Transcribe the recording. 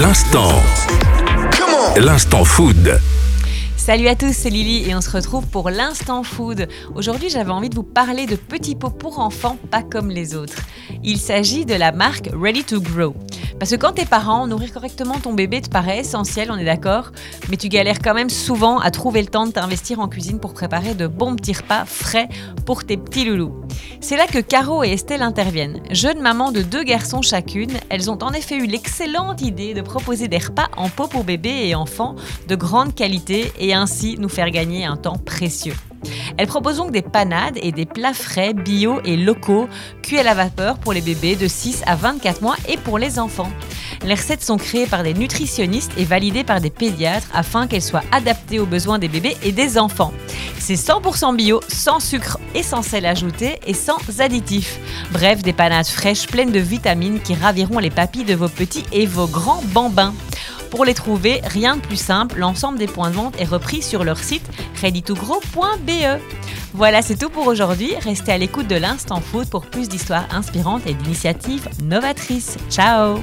L'instant. L'instant food. Salut à tous, c'est Lily et on se retrouve pour l'instant food. Aujourd'hui, j'avais envie de vous parler de petits pots pour enfants pas comme les autres. Il s'agit de la marque Ready to Grow. Parce que quand t'es parent, nourrir correctement ton bébé te paraît essentiel, on est d'accord, mais tu galères quand même souvent à trouver le temps de t'investir en cuisine pour préparer de bons petits repas frais pour tes petits loulous. C'est là que Caro et Estelle interviennent. Jeunes mamans de deux garçons chacune, elles ont en effet eu l'excellente idée de proposer des repas en pot pour bébés et enfants de grande qualité et ainsi nous faire gagner un temps précieux. Elle propose donc des panades et des plats frais, bio et locaux, cuits à la vapeur pour les bébés de 6 à 24 mois et pour les enfants. Les recettes sont créées par des nutritionnistes et validées par des pédiatres afin qu'elles soient adaptées aux besoins des bébés et des enfants. C'est 100% bio, sans sucre et sans sel ajouté et sans additifs. Bref, des panades fraîches pleines de vitamines qui raviront les papilles de vos petits et vos grands bambins. Pour les trouver, rien de plus simple, l'ensemble des points de vente est repris sur leur site readytogro.be. Voilà, c'est tout pour aujourd'hui. Restez à l'écoute de l'Instant Food pour plus d'histoires inspirantes et d'initiatives novatrices. Ciao